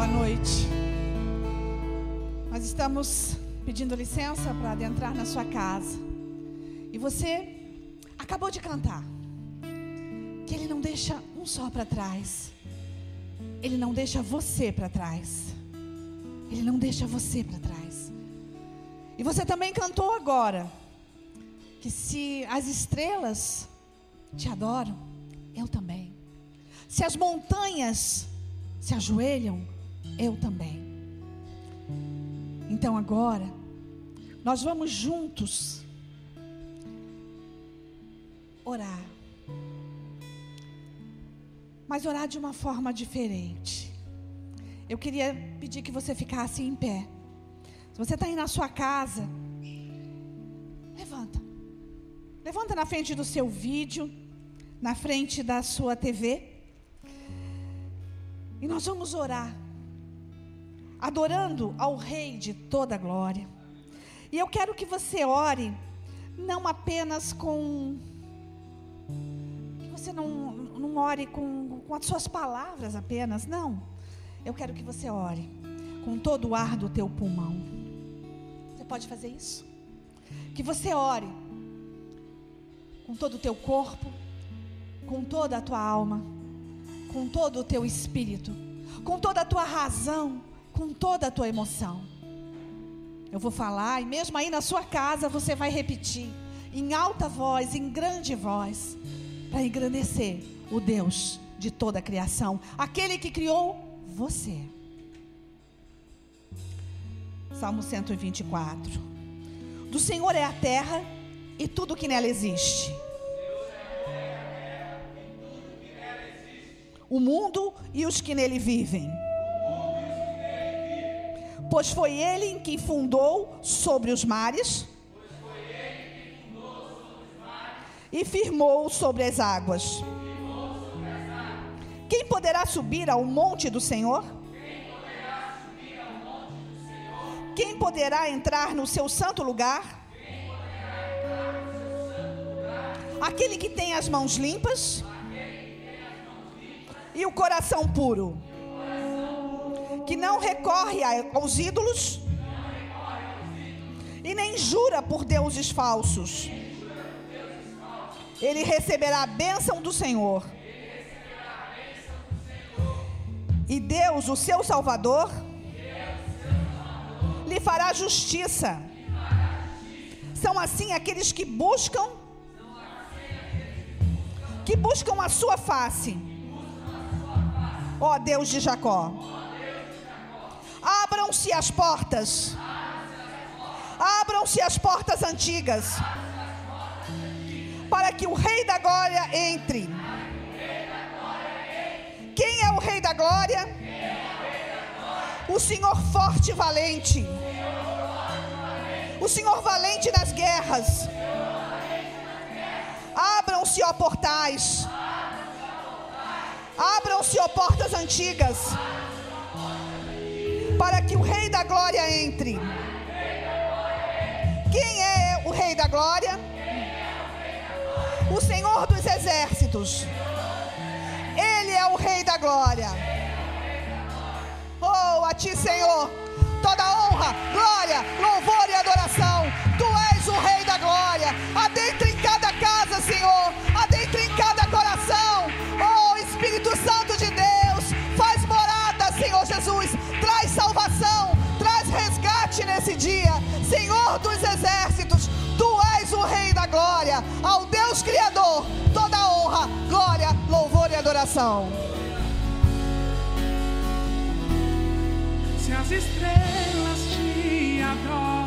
Boa noite. Nós estamos pedindo licença para adentrar na sua casa. E você acabou de cantar. Que ele não deixa um só para trás. Ele não deixa você para trás. Ele não deixa você para trás. E você também cantou agora que se as estrelas te adoram, eu também. Se as montanhas se ajoelham, eu também. Então agora, nós vamos juntos orar. Mas orar de uma forma diferente. Eu queria pedir que você ficasse em pé. Se você está aí na sua casa, levanta. Levanta na frente do seu vídeo, na frente da sua TV. E nós vamos orar, adorando ao Rei de toda a glória. E eu quero que você ore, não apenas com. Que você não, não ore com, com as suas palavras apenas, não. Eu quero que você ore com todo o ar do teu pulmão. Você pode fazer isso? Que você ore com todo o teu corpo, com toda a tua alma, com todo o teu espírito, com toda a tua razão, com toda a tua emoção. Eu vou falar e mesmo aí na sua casa você vai repetir em alta voz, em grande voz, para engrandecer o Deus de toda a criação, aquele que criou você. Salmo 124. Do Senhor é a terra e tudo que nela existe. O mundo e os que nele vivem. Pois foi ele quem fundou sobre os mares e firmou sobre as águas. Quem poderá subir ao monte do Senhor? Quem poderá entrar no seu santo lugar? Aquele que tem as mãos limpas e o coração puro, que não recorre aos ídolos e nem jura por deuses falsos. Ele receberá a bênção do Senhor. E Deus, o seu Salvador, lhe fará justiça. São assim aqueles que buscam que buscam a sua face. Ó Deus de Jacó. Abram-se as portas. Abram-se as portas antigas. Para que o Rei da Glória entre. Quem é o Rei da Glória? O Senhor forte e valente. O Senhor valente nas guerras. Abram-se, ó portais. Abram-se, ó portas antigas. Para que o Rei da Glória entre. Quem é o Rei da Glória? O Senhor dos Exércitos. Ele é o Rei da Glória. Oh, a ti, Senhor, toda honra, glória, louvor e adoração. Tu és o Rei da Glória. Adentre Criador, toda honra, glória, louvor e adoração. Se as estrelas te adoram,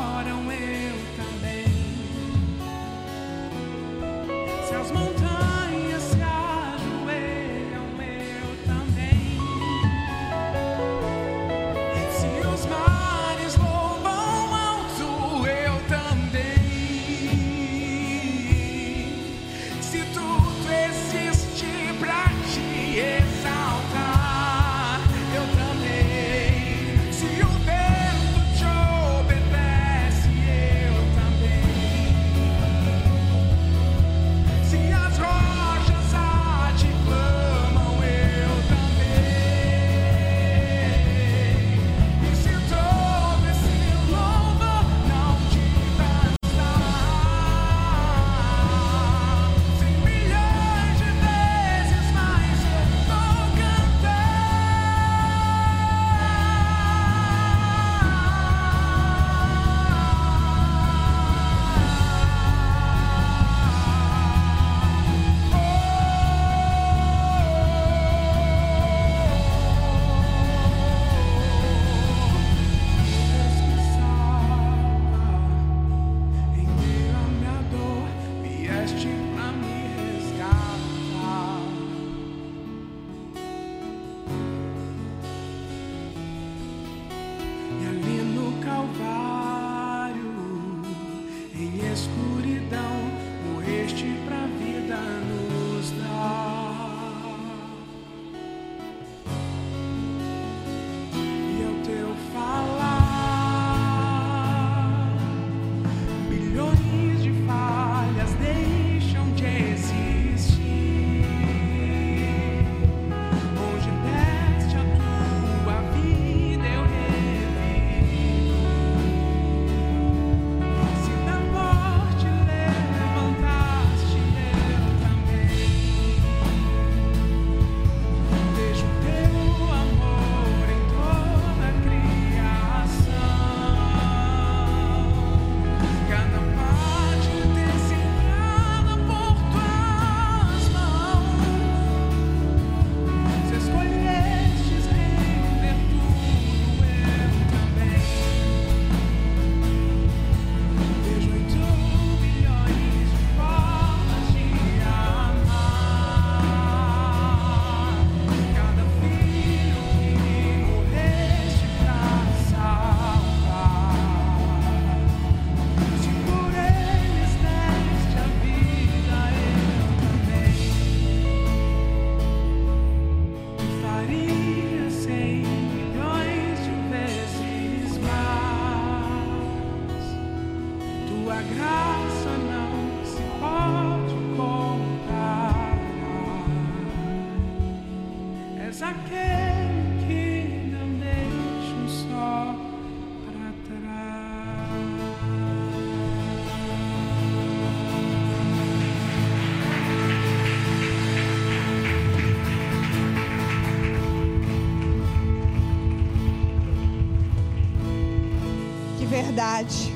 verdade.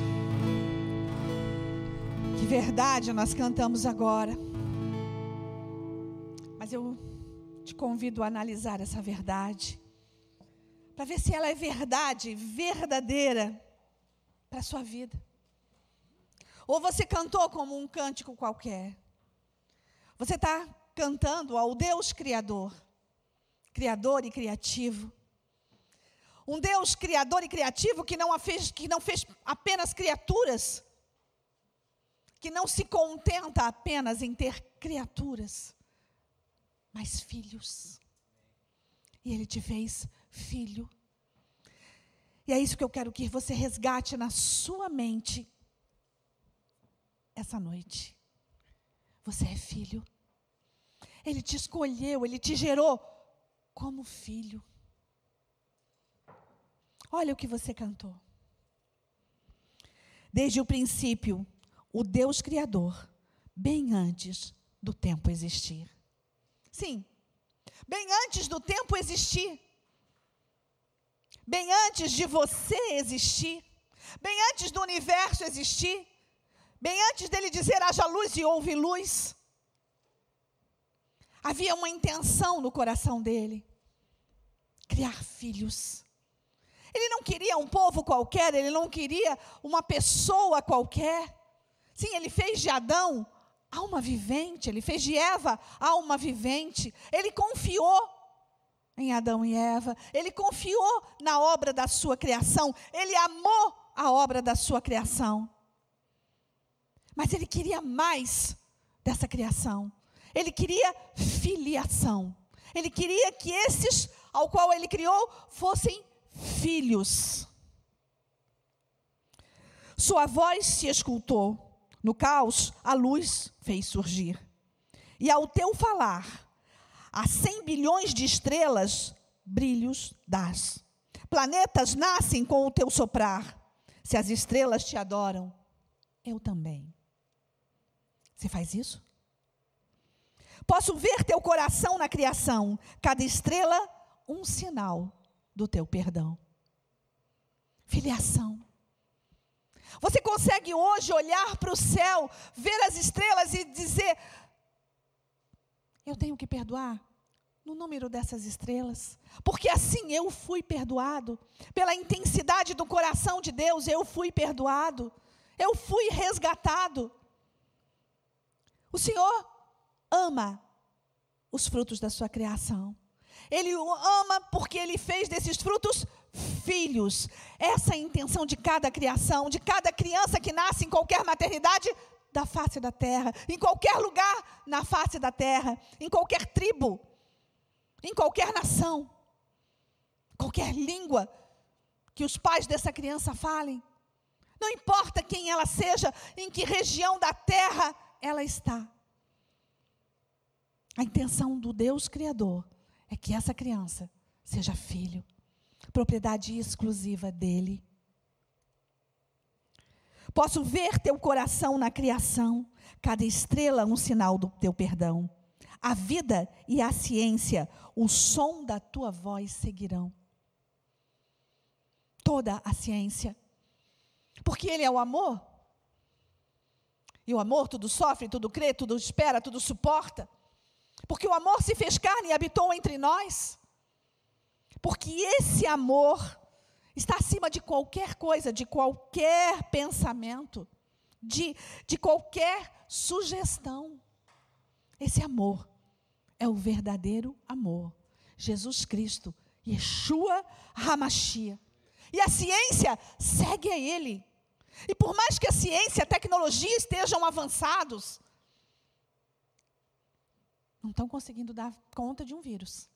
Que verdade nós cantamos agora. Mas eu te convido a analisar essa verdade. Para ver se ela é verdade, verdadeira para a sua vida. Ou você cantou como um cântico qualquer. Você está cantando ao Deus Criador, Criador e Criativo. Um Deus Criador e Criativo que não, fez, que não fez apenas criaturas, que não se contenta apenas em ter criaturas, mas filhos. E Ele te fez filho. E é isso que eu quero que você resgate na sua mente essa noite. Você é filho. Ele te escolheu, ele te gerou como filho. Olha o que você cantou. Desde o princípio, o Deus Criador, bem antes do tempo existir. Sim, bem antes do tempo existir. Bem antes de você existir. Bem antes do universo existir. Bem antes dele dizer haja luz e houve luz. Havia uma intenção no coração dele: criar filhos. Ele não queria um povo qualquer, ele não queria uma pessoa qualquer. Sim, ele fez de Adão alma vivente, ele fez de Eva alma vivente. Ele confiou em Adão e Eva, ele confiou na obra da sua criação, ele amou a obra da sua criação. Mas ele queria mais dessa criação. Ele queria filiação. Ele queria que esses ao qual ele criou fossem filhos. Sua voz se escutou. No caos, a luz fez surgir. E ao teu falar, a cem bilhões de estrelas, brilhos das. Planetas nascem com o teu soprar. Se as estrelas te adoram, eu também. Você faz isso? Posso ver teu coração na criação, cada estrela um sinal do teu perdão. Filiação. Você consegue hoje olhar para o céu, ver as estrelas e dizer: Eu tenho que perdoar no número dessas estrelas, porque assim eu fui perdoado, pela intensidade do coração de Deus, eu fui perdoado, eu fui resgatado. O Senhor ama os frutos da sua criação. Ele o ama porque ele fez desses frutos filhos. Essa é a intenção de cada criação, de cada criança que nasce em qualquer maternidade da face da terra, em qualquer lugar na face da terra, em qualquer tribo, em qualquer nação, qualquer língua que os pais dessa criança falem. Não importa quem ela seja, em que região da terra ela está. A intenção do Deus Criador é que essa criança seja filho, propriedade exclusiva dele. Posso ver teu coração na criação, cada estrela um sinal do teu perdão. A vida e a ciência, o som da tua voz seguirão. Toda a ciência. Porque ele é o amor. E o amor tudo sofre, tudo crê, tudo espera, tudo suporta. Porque o amor se fez carne e habitou entre nós. Porque esse amor está acima de qualquer coisa, de qualquer pensamento, de, de qualquer sugestão. Esse amor é o verdadeiro amor. Jesus Cristo, Yeshua Hamashia. E a ciência segue a Ele. E por mais que a ciência e a tecnologia estejam avançados, não estão conseguindo dar conta de um vírus.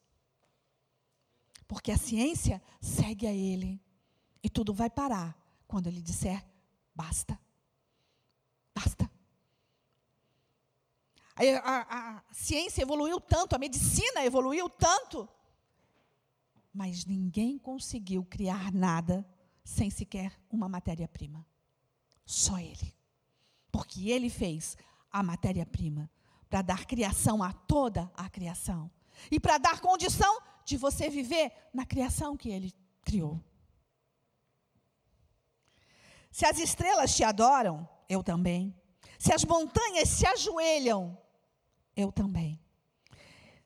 Porque a ciência segue a ele. E tudo vai parar quando ele disser: basta. Basta. A, a, a, ciência evoluiu tanto, a medicina evoluiu tanto, mas ninguém conseguiu criar nada sem sequer uma matéria-prima. Só ele. Porque ele fez a matéria-prima para dar criação a toda a criação. E para dar condição de você viver na criação que ele criou. Se as estrelas te adoram, eu também. Se as montanhas se ajoelham, eu também.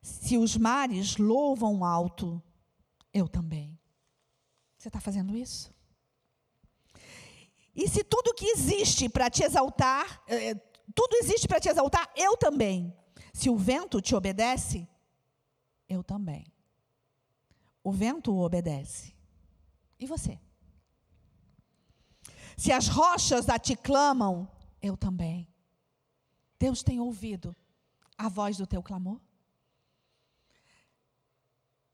Se os mares louvam alto, eu também. Você está fazendo isso? E se tudo que existe para te exaltar, eh, tudo existe para te exaltar, eu também. Se o vento te obedece, eu também. O vento obedece. E você? Se as rochas a te clamam, eu também. Deus tem ouvido a voz do teu clamor?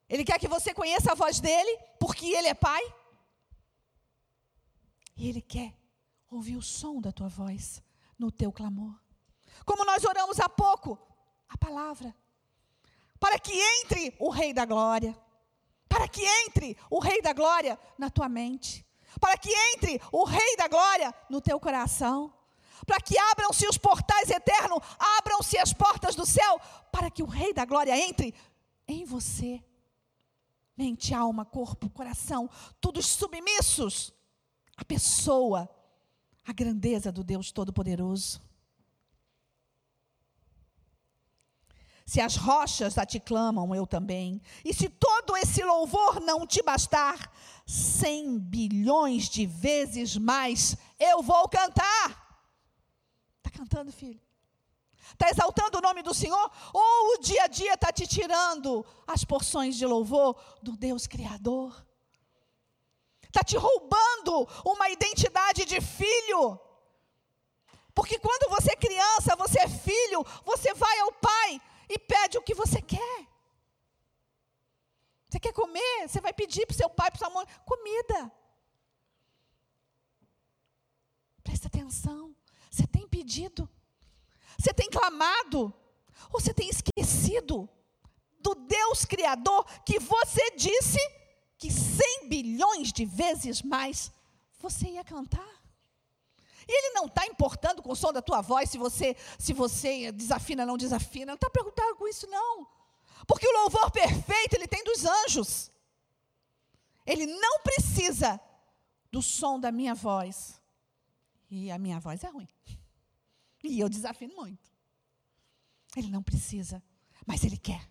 Ele quer que você conheça a voz dele, porque ele é pai. E ele quer ouvir o som da tua voz no teu clamor. Como nós oramos há pouco, a palavra. Para que entre o Rei da Glória. Para que entre o Rei da Glória na tua mente. Para que entre o Rei da Glória no teu coração. Para que abram-se os portais eternos, abram-se as portas do céu, para que o Rei da Glória entre em você. Mente, alma, corpo, coração, todos submissos à pessoa, à grandeza do Deus Todo-Poderoso. Se as rochas a te clamam, eu também. E se todo esse louvor não te bastar, cem bilhões de vezes mais eu vou cantar. Está cantando, filho? Está exaltando o nome do Senhor? Ou o dia a dia está te tirando as porções de louvor do Deus Criador? Está te roubando uma identidade de filho? Porque quando você é criança, você é filho, você vai ao pai e pede o que você quer. Você quer comer? Você vai pedir para o seu pai, para sua mãe, comida. Presta atenção. Você tem pedido? Você tem clamado? Ou você tem esquecido do Deus Criador que você disse que cem bilhões de vezes mais você ia cantar? E ele não está importando com o som da tua voz se você se você desafina não desafina. Não está preocupado com isso, não. Porque o louvor perfeito ele tem dos anjos. Ele não precisa do som da minha voz. E a minha voz é ruim. E eu desafino muito. Ele não precisa, mas ele quer.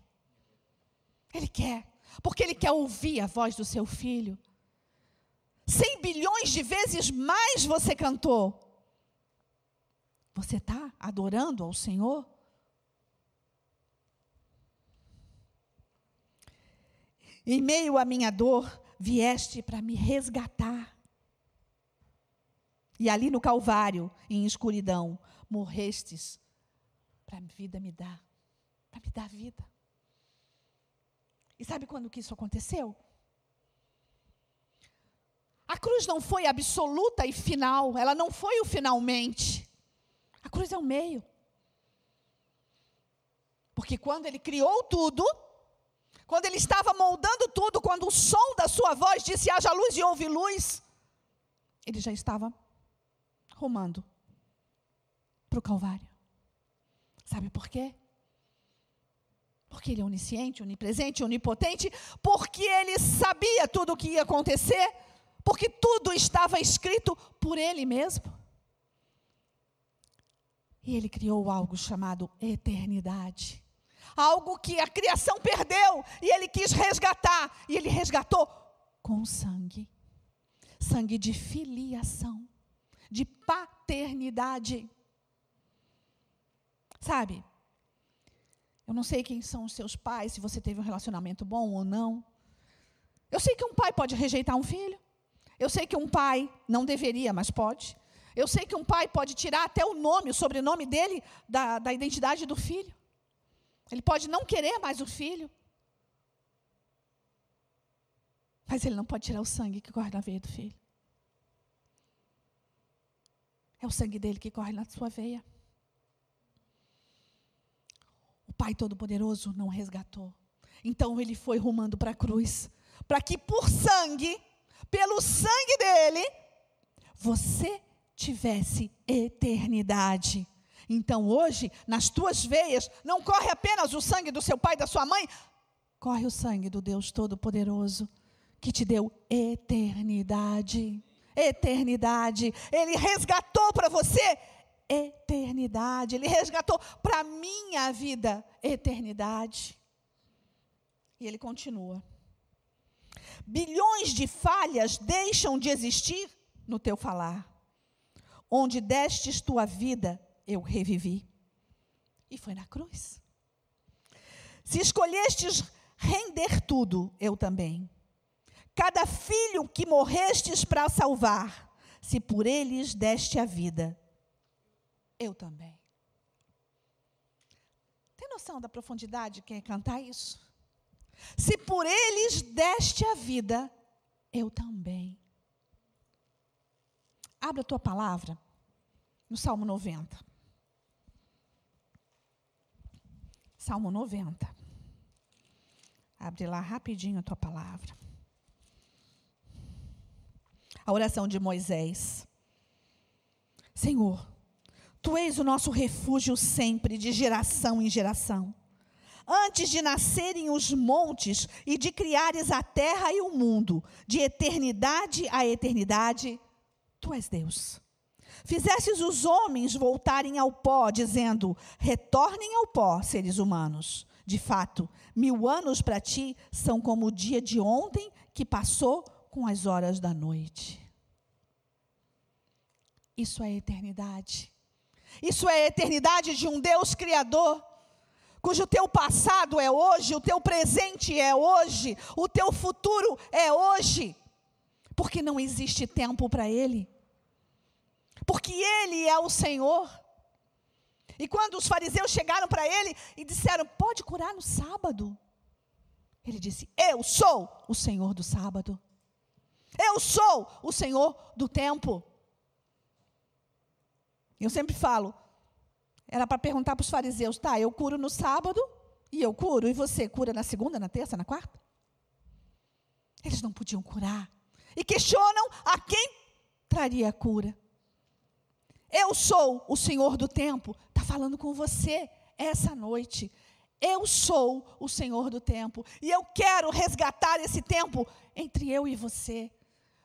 Ele quer. Porque ele quer ouvir a voz do seu filho. Cem bilhões de vezes mais você cantou. Você está adorando ao Senhor? Em meio à minha dor, vieste para me resgatar. E ali no Calvário, em escuridão, morrestes para a vida me dar, para me dar vida. E sabe quando que isso aconteceu? A cruz não foi absoluta e final, ela não foi o finalmente. A cruz é o meio. Porque quando ele criou tudo, quando ele estava moldando tudo, quando o som da sua voz disse haja luz e houve luz, ele já estava rumando para o Calvário. Sabe por quê? Porque ele é onisciente, onipresente, onipotente, porque ele sabia tudo o que ia acontecer, porque tudo estava escrito por ele mesmo. E ele criou algo chamado eternidade. Algo que a criação perdeu e ele quis resgatar. E ele resgatou com sangue sangue de filiação, de paternidade. Sabe? Eu não sei quem são os seus pais, se você teve um relacionamento bom ou não. Eu sei que um pai pode rejeitar um filho. Eu sei que um pai não deveria, mas pode. Eu sei que um pai pode tirar até o nome, o sobrenome dele, da, da identidade do filho. Ele pode não querer mais o filho. Mas ele não pode tirar o sangue que corre na veia do filho. É o sangue dele que corre na sua veia. O Pai Todo-Poderoso não resgatou. Então ele foi rumando para a cruz. Para que por sangue, pelo sangue dele, você tivesse eternidade. Então hoje, nas tuas veias, não corre apenas o sangue do seu pai e da sua mãe, corre o sangue do Deus Todo-Poderoso, que te deu eternidade. eternidade. Ele resgatou para você eternidade. Ele resgatou para minha vida eternidade. E ele continua. Bilhões de falhas deixam de existir no teu falar. Onde destes tua vida, eu revivi. E foi na cruz. Se escolhestes render tudo, eu também. Cada filho que morrestes para salvar, se por eles deste a vida, eu também. Tem noção da profundidade que é cantar isso? Se por eles deste a vida, eu também. Abra a tua palavra no Salmo 90. Salmo 90. Abre lá rapidinho a tua palavra. A oração de Moisés. Senhor, tu és o nosso refúgio sempre, de geração em geração antes de nascerem os montes e de criares a terra e o mundo, de eternidade a eternidade, tu és Deus. Fizestes os homens voltarem ao pó, dizendo: retornem ao pó, seres humanos. De fato, mil anos para ti são como o dia de ontem que passou com as horas da noite. Isso é eternidade. Isso é a eternidade de um Deus Criador cujo teu passado é hoje, o teu presente é hoje, o teu futuro é hoje, porque não existe tempo para Ele, porque Ele é o Senhor. E quando os fariseus chegaram para ele e disseram: Pode curar no sábado? Ele disse: Eu sou o Senhor do sábado. Eu sou o Senhor do tempo. Eu sempre falo: era para perguntar para os fariseus: tá, eu curo no sábado e eu curo, e você cura na segunda, na terça, na quarta? Eles não podiam curar. E questionam a quem traria a cura. Eu sou o Senhor do tempo. Está falando com você essa noite. Eu sou o Senhor do tempo. E eu quero resgatar esse tempo entre eu e você.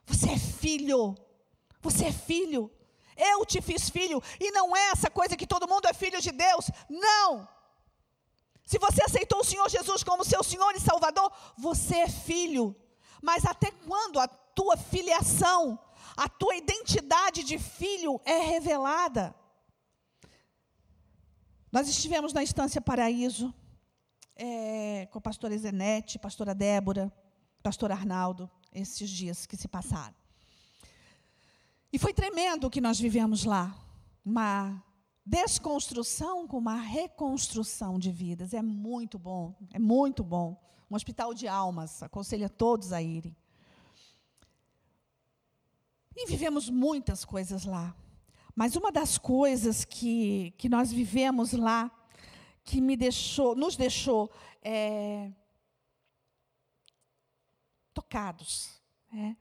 Você é filho. Você é filho. Eu te fiz filho. E não é essa coisa que todo mundo é filho de Deus. Não. Se você aceitou o Senhor Jesus como seu Senhor e Salvador, você é filho. Mas até quando a tua filiação, a tua identidade de filho é revelada? Nós estivemos na Estância Paraíso é, com a pastora Zenete, pastora Débora, pastor Arnaldo, esses dias que se passaram. E foi tremendo o que nós vivemos lá. Uma desconstrução com uma reconstrução de vidas. É muito bom, é muito bom. Um hospital de almas, aconselho a todos a irem. E vivemos muitas coisas lá. Mas uma das coisas que, que nós vivemos lá, que me deixou, nos deixou é, tocados, é,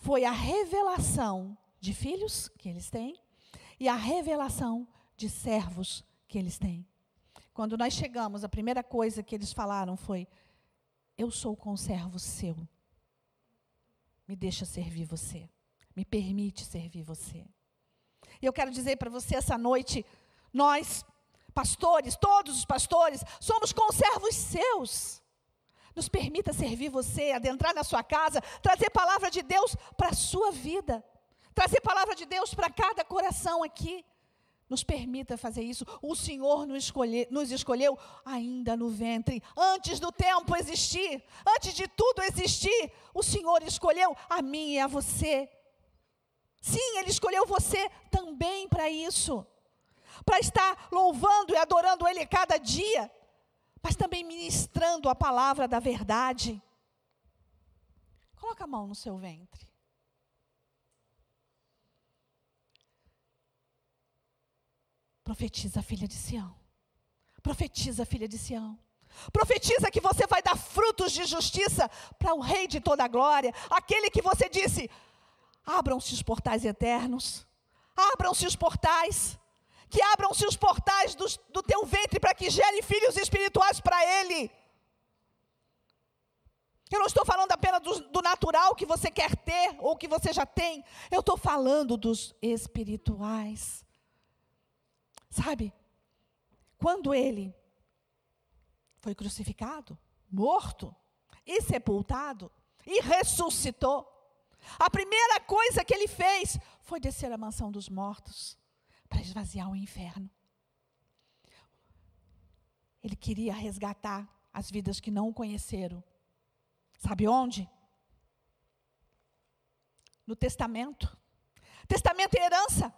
foi a revelação de filhos que eles têm e a revelação de servos que eles têm. Quando nós chegamos, a primeira coisa que eles falaram foi: Eu sou conservo seu. Me deixa servir você. Me permite servir você. E eu quero dizer para você essa noite: nós, pastores, todos os pastores, somos conservos seus. Nos permita servir você, adentrar na sua casa, trazer palavra de Deus para a sua vida trazer palavra de Deus para cada coração aqui. Nos permita fazer isso. O Senhor nos, escolhe, nos escolheu ainda no ventre, antes do tempo existir, antes de tudo existir. O Senhor escolheu a mim e a você. Sim, Ele escolheu você também para isso, para estar louvando e adorando Ele cada dia, mas também ministrando a palavra da verdade. Coloca a mão no seu ventre. Profetiza, filha de Sião. Profetiza, filha de Sião. Profetiza que você vai dar frutos de justiça para o Rei de toda a glória, aquele que você disse: abram-se os portais eternos, abram-se os portais, que abram-se os portais do, do teu ventre para que gere filhos espirituais para Ele. Eu não estou falando apenas do, do natural que você quer ter ou que você já tem. Eu estou falando dos espirituais. Sabe? Quando ele foi crucificado, morto e sepultado e ressuscitou, a primeira coisa que ele fez foi descer à mansão dos mortos para esvaziar o inferno. Ele queria resgatar as vidas que não o conheceram. Sabe onde? No testamento. Testamento é herança.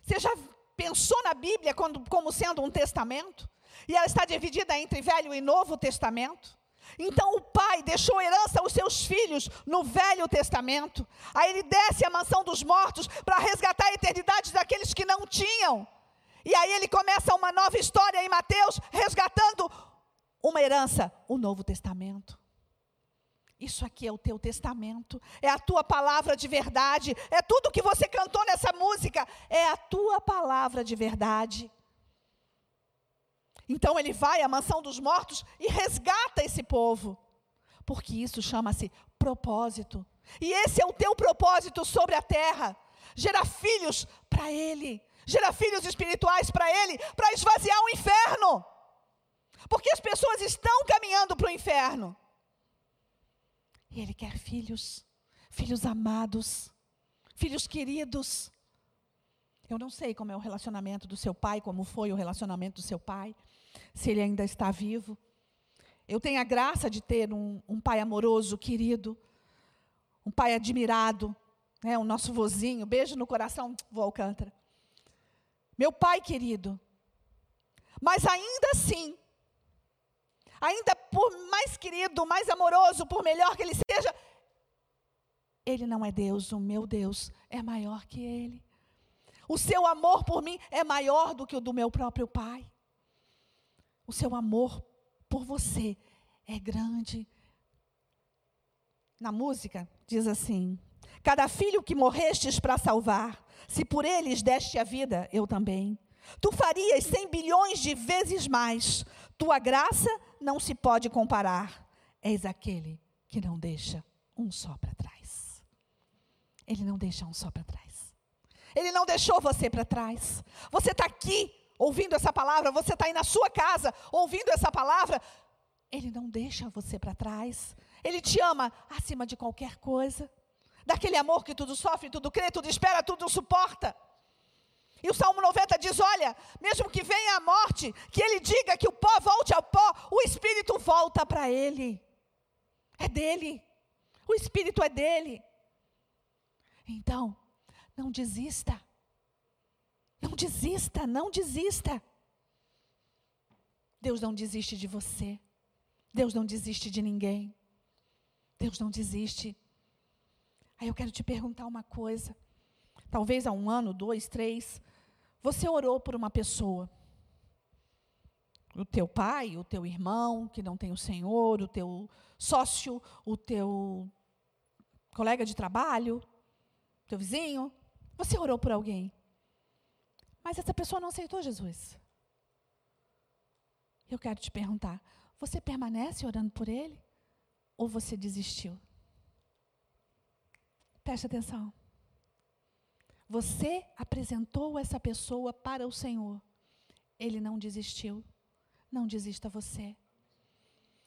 Você já pensou na Bíblia como sendo um testamento? E ela está dividida entre Velho e Novo Testamento. Então o pai deixou herança aos seus filhos no Velho Testamento. Aí ele desce à mansão dos mortos para resgatar a eternidade daqueles que não tinham. E aí ele começa uma nova história em Mateus, resgatando uma herança, o Novo Testamento. Isso aqui é o teu testamento, é a tua palavra de verdade, é tudo que você cantou nessa música, é a tua palavra de verdade. Então ele vai à mansão dos mortos e resgata esse povo, porque isso chama-se propósito. E esse é o teu propósito sobre a terra: gerar filhos para ele, gerar filhos espirituais para ele, para esvaziar o inferno. Porque as pessoas estão caminhando para o inferno. E Ele quer filhos, filhos amados, filhos queridos. Eu não sei como é o relacionamento do seu pai, como foi o relacionamento do seu pai, se ele ainda está vivo. Eu tenho a graça de ter um, um pai amoroso, querido, um pai admirado, né, o nosso vozinho. Beijo no coração, vô Alcântara. Meu pai querido. Mas ainda assim, ainda por mais querido, mais amoroso, por melhor que ele seja, ele não é Deus, o meu Deus é maior que ele. O seu amor por mim é maior do que o do meu próprio pai. O seu amor por você é grande. Na música diz assim: Cada filho que morrestes para salvar, se por eles deste a vida, eu também. Tu farias cem bilhões de vezes mais. Tua graça não se pode comparar. És aquele que não deixa um só para trás. Ele não deixa um só para trás. Ele não deixou você para trás. Você está aqui ouvindo essa palavra, você está aí na sua casa ouvindo essa palavra. Ele não deixa você para trás. Ele te ama acima de qualquer coisa. Daquele amor que tudo sofre, tudo crê, tudo espera, tudo suporta. E o Salmo 90 diz: Olha, mesmo que venha a morte, que ele diga que o pó volte ao pó, o espírito volta para ele. É dele. O espírito é dele. Então, não desista. Não desista, não desista. Deus não desiste de você. Deus não desiste de ninguém. Deus não desiste. Aí eu quero te perguntar uma coisa. Talvez há um ano, dois, três, você orou por uma pessoa. O teu pai, o teu irmão que não tem o Senhor, o teu sócio, o teu colega de trabalho, teu vizinho. Você orou por alguém. Mas essa pessoa não aceitou Jesus. Eu quero te perguntar: você permanece orando por ele? Ou você desistiu? Preste atenção. Você apresentou essa pessoa para o Senhor. Ele não desistiu. Não desista você.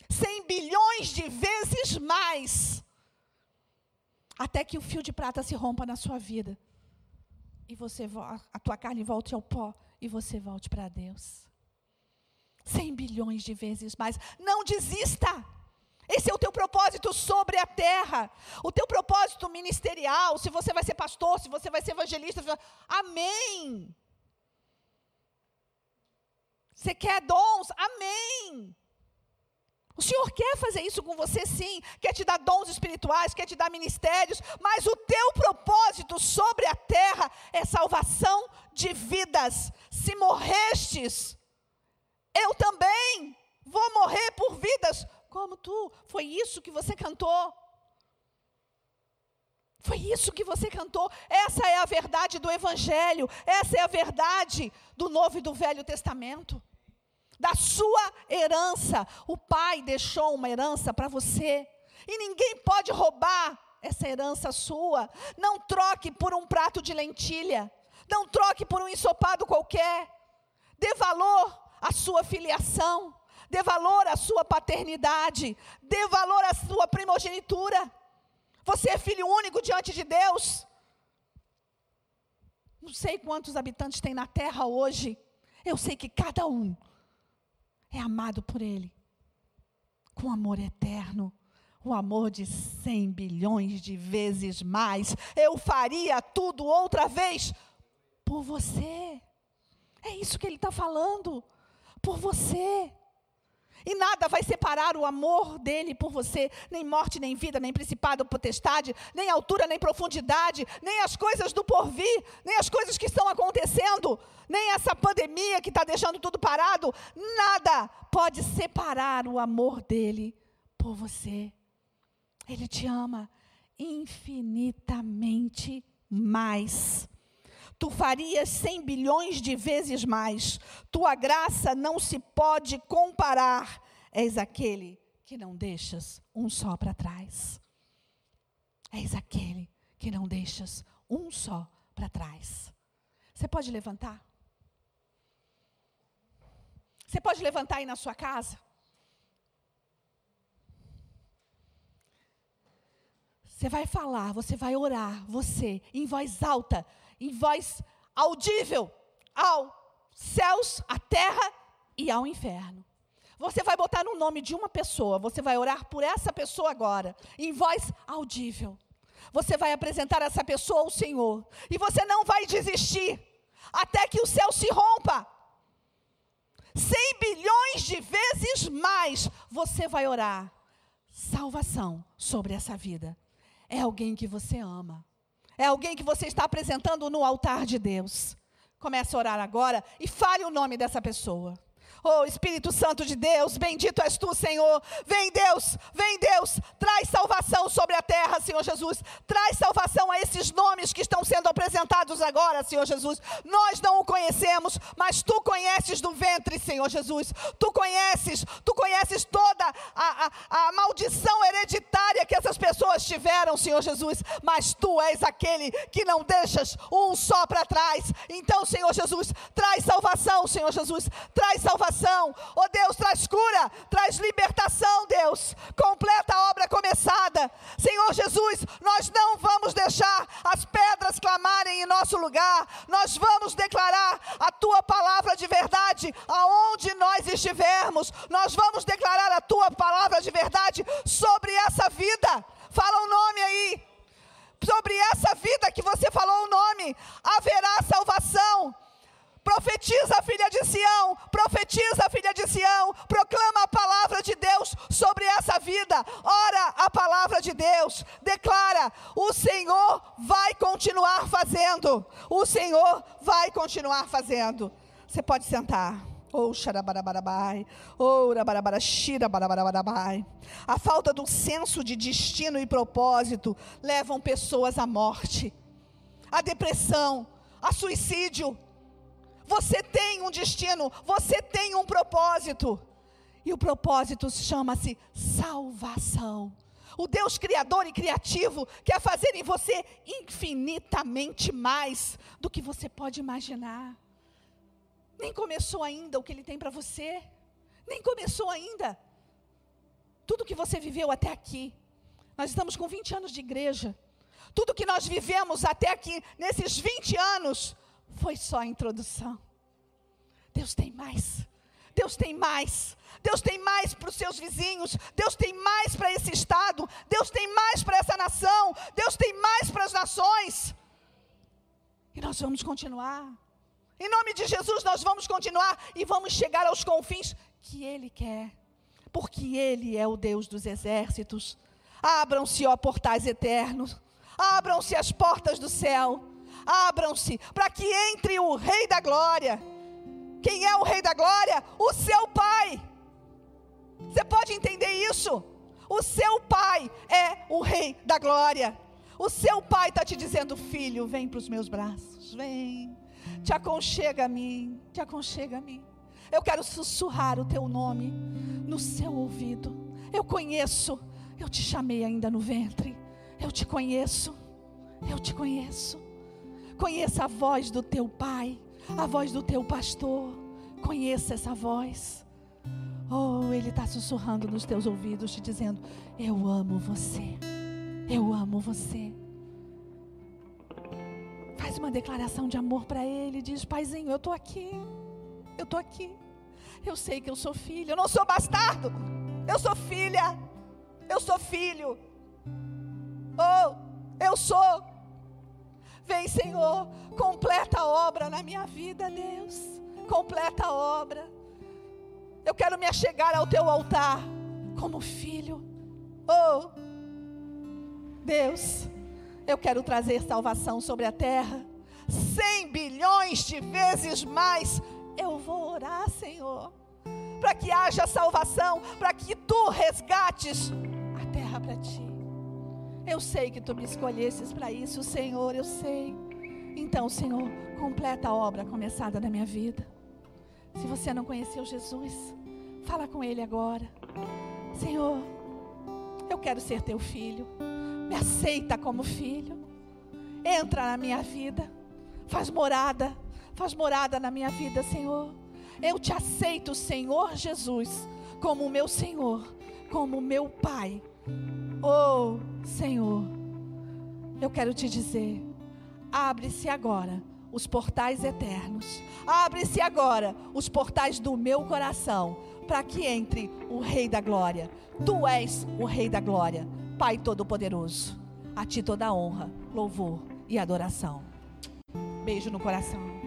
Cem bilhões de vezes mais. Até que o fio de prata se rompa na sua vida. E você a tua carne volte ao pó e você volte para Deus. Cem bilhões de vezes mais. Não desista. Esse é o teu propósito sobre a terra. O teu propósito ministerial, se você vai ser pastor, se você vai ser evangelista. Amém. Você quer dons? Amém. O Senhor quer fazer isso com você, sim. Quer te dar dons espirituais, quer te dar ministérios, mas o teu propósito sobre a terra é salvação de vidas. Se morrestes, eu também vou morrer por vidas como tu. Foi isso que você cantou. Foi isso que você cantou. Essa é a verdade do Evangelho. Essa é a verdade do Novo e do Velho Testamento. da sua herança. O pai deixou uma herança para você. E ninguém pode roubar essa herança sua. Não troque por um prato de lentilha. Não troque por um ensopado qualquer. Dê valor à sua filiação. Dê valor à sua paternidade. Dê valor à sua primogenitura. Você é filho único diante de Deus. Não sei quantos habitantes tem na terra hoje. Eu sei que cada um é amado por Ele com amor eterno. O amor de cem bilhões de vezes mais. Eu faria tudo outra vez por você. É isso que ele está falando. Por você. E nada vai separar o amor dele por você, nem morte, nem vida, nem principado, potestade, nem altura, nem profundidade, nem as coisas do porvir, nem as coisas que estão acontecendo, nem essa pandemia que está deixando tudo parado. Nada pode separar o amor dele por você. Ele te ama infinitamente mais. Tu farias cem bilhões de vezes mais. Tua graça não se pode comparar. És aquele que não deixas um só para trás. És aquele que não deixas um só para trás. Você pode levantar? Você pode levantar aí na sua casa? Você vai falar, você vai orar, você, em voz alta, em voz audível ao céus, à terra e ao inferno. Você vai botar no nome de uma pessoa, você vai orar por essa pessoa agora, em voz audível. Você vai apresentar essa pessoa ao Senhor, e você não vai desistir até que o céu se rompa. Cem bilhões de vezes mais você vai orar salvação sobre essa vida. É alguém que você ama. É alguém que você está apresentando no altar de Deus. Comece a orar agora e fale o nome dessa pessoa. Oh Espírito Santo de Deus, bendito és tu, Senhor. Vem Deus, vem Deus, traz salvação sobre a terra, Senhor Jesus. Traz salvação a esses nomes que estão sendo apresentados agora, Senhor Jesus. Nós não o conhecemos, mas tu conheces do ventre, Senhor Jesus. Tu conheces, tu conheces toda a, a, a maldição hereditária que essas pessoas tiveram, Senhor Jesus. Mas tu és aquele que não deixas um só para trás. Então, Senhor Jesus, traz salvação, Senhor Jesus. Traz salvação salvação. Oh Deus, traz cura, traz libertação, Deus. Completa a obra começada. Senhor Jesus, nós não vamos deixar as pedras clamarem em nosso lugar. Nós vamos declarar a tua palavra de verdade aonde nós estivermos. Nós vamos declarar a tua palavra de verdade sobre essa vida. Fala o nome aí sobre essa vida que você falou o nome, haverá salvação. Profetiza, filha de Sião, profetiza, filha de Sião, proclama a palavra de Deus sobre essa vida, ora a palavra de Deus, declara: o Senhor vai continuar fazendo, o Senhor vai continuar fazendo. Você pode sentar. Oh, xarabarabai, oh, rabarabarashira, barabarabai. A falta do senso de destino e propósito levam pessoas à morte, à depressão, a suicídio, você tem um destino, você tem um propósito. E o propósito chama-se salvação. O Deus criador e criativo quer fazer em você infinitamente mais do que você pode imaginar. Nem começou ainda o que Ele tem para você. Nem começou ainda. Tudo que você viveu até aqui. Nós estamos com 20 anos de igreja. Tudo que nós vivemos até aqui, nesses 20 anos, foi só a introdução. Deus tem mais. Deus tem mais. Deus tem mais para os seus vizinhos. Deus tem mais para esse estado. Deus tem mais para essa nação. Deus tem mais para as nações. E nós vamos continuar. Em nome de Jesus, nós vamos continuar e vamos chegar aos confins que Ele quer. Porque Ele é o Deus dos exércitos. Abram-se, ó portais eternos. Abram-se as portas do céu abram-se para que entre o Rei da Glória. Quem é o Rei da Glória? O seu Pai. Você pode entender isso? O seu Pai é o Rei da Glória. O seu Pai está te dizendo, filho, vem para os meus braços, vem, te aconchega a mim, te aconchega a mim. Eu quero sussurrar o teu nome no seu ouvido. Eu conheço, eu te chamei ainda no ventre. Eu te conheço, eu te conheço. Conheça a voz do teu pai, a voz do teu pastor. Conheça essa voz. Oh, ele está sussurrando nos teus ouvidos, te dizendo: Eu amo você. Eu amo você. Faz uma declaração de amor para ele. Diz: Paizinho, eu estou aqui. Eu estou aqui. Eu sei que eu sou filho. Eu não sou bastardo. Eu sou filha. Eu sou filho. Oh, eu sou. Vem, Senhor, completa a obra na minha vida, Deus. Completa a obra. Eu quero me achegar ao teu altar como filho. Oh, Deus, eu quero trazer salvação sobre a terra. Cem bilhões de vezes mais. Eu vou orar, Senhor, para que haja salvação, para que tu resgates a terra para ti. Eu sei que tu me escolhesses para isso, Senhor, eu sei. Então, Senhor, completa a obra começada na minha vida. Se você não conheceu Jesus, fala com Ele agora. Senhor, eu quero ser teu filho. Me aceita como filho. Entra na minha vida. Faz morada. Faz morada na minha vida, Senhor. Eu te aceito, Senhor Jesus, como meu Senhor, como meu Pai. Oh, Senhor, eu quero te dizer: abre-se agora os portais eternos. Abre-se agora os portais do meu coração, para que entre o Rei da Glória. Tu és o Rei da Glória, Pai Todo-Poderoso. A ti toda honra, louvor e adoração. Beijo no coração.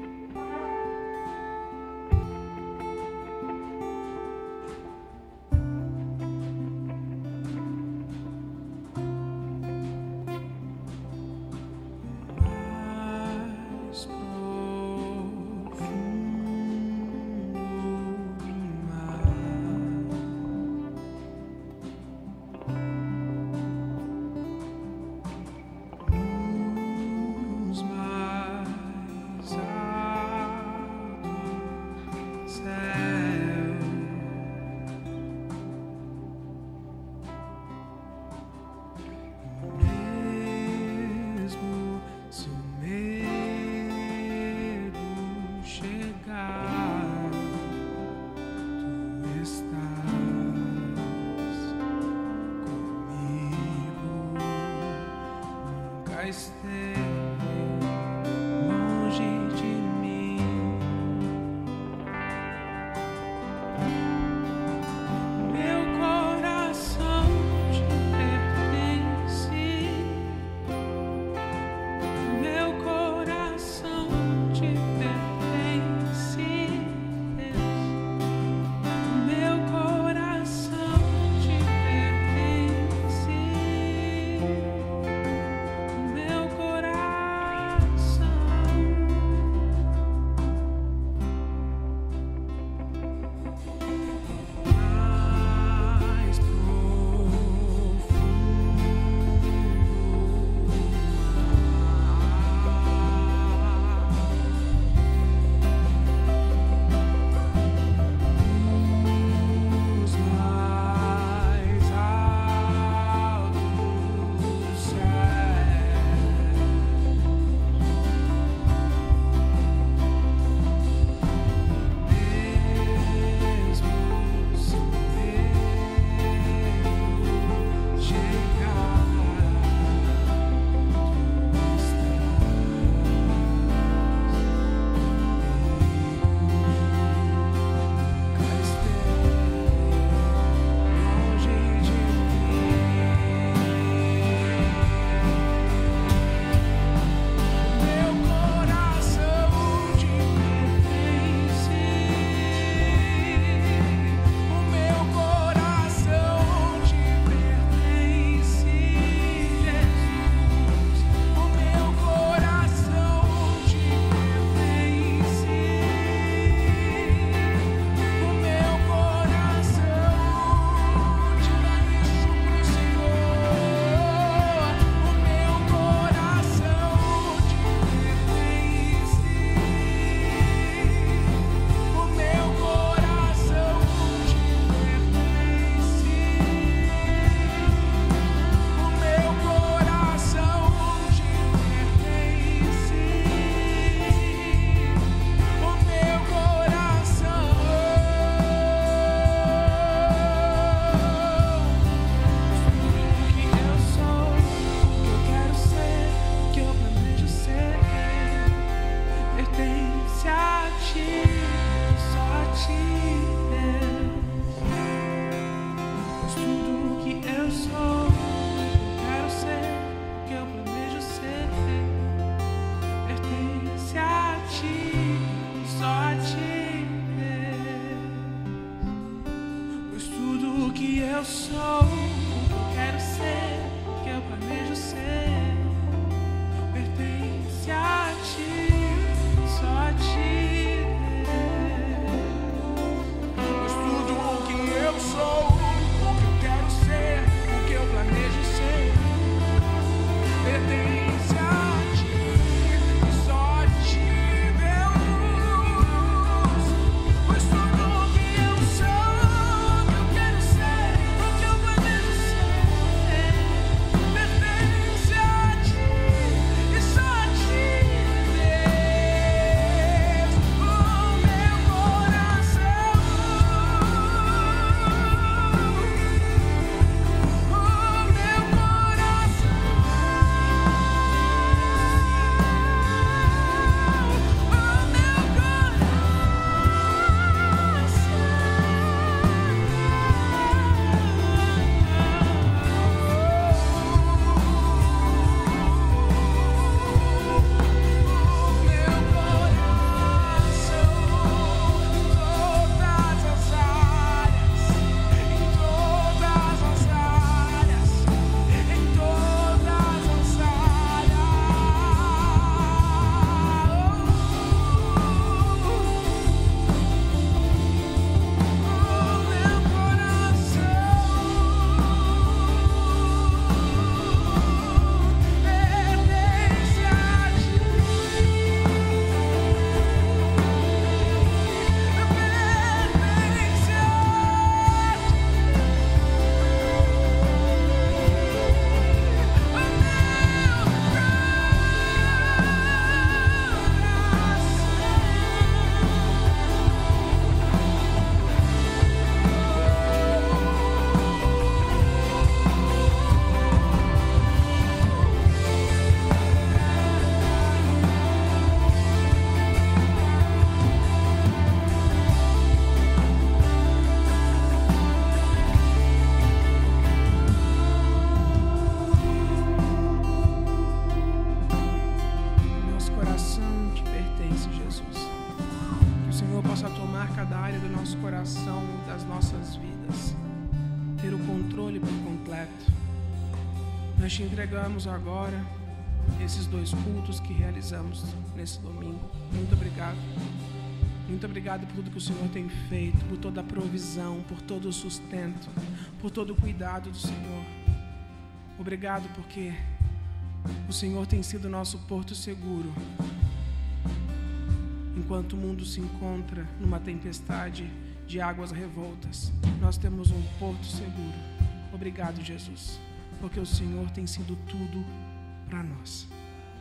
Dois cultos que realizamos nesse domingo. Muito obrigado. Muito obrigado por tudo que o Senhor tem feito, por toda a provisão, por todo o sustento, por todo o cuidado do Senhor. Obrigado porque o Senhor tem sido nosso porto seguro. Enquanto o mundo se encontra numa tempestade de águas revoltas, nós temos um porto seguro. Obrigado, Jesus, porque o Senhor tem sido tudo para nós.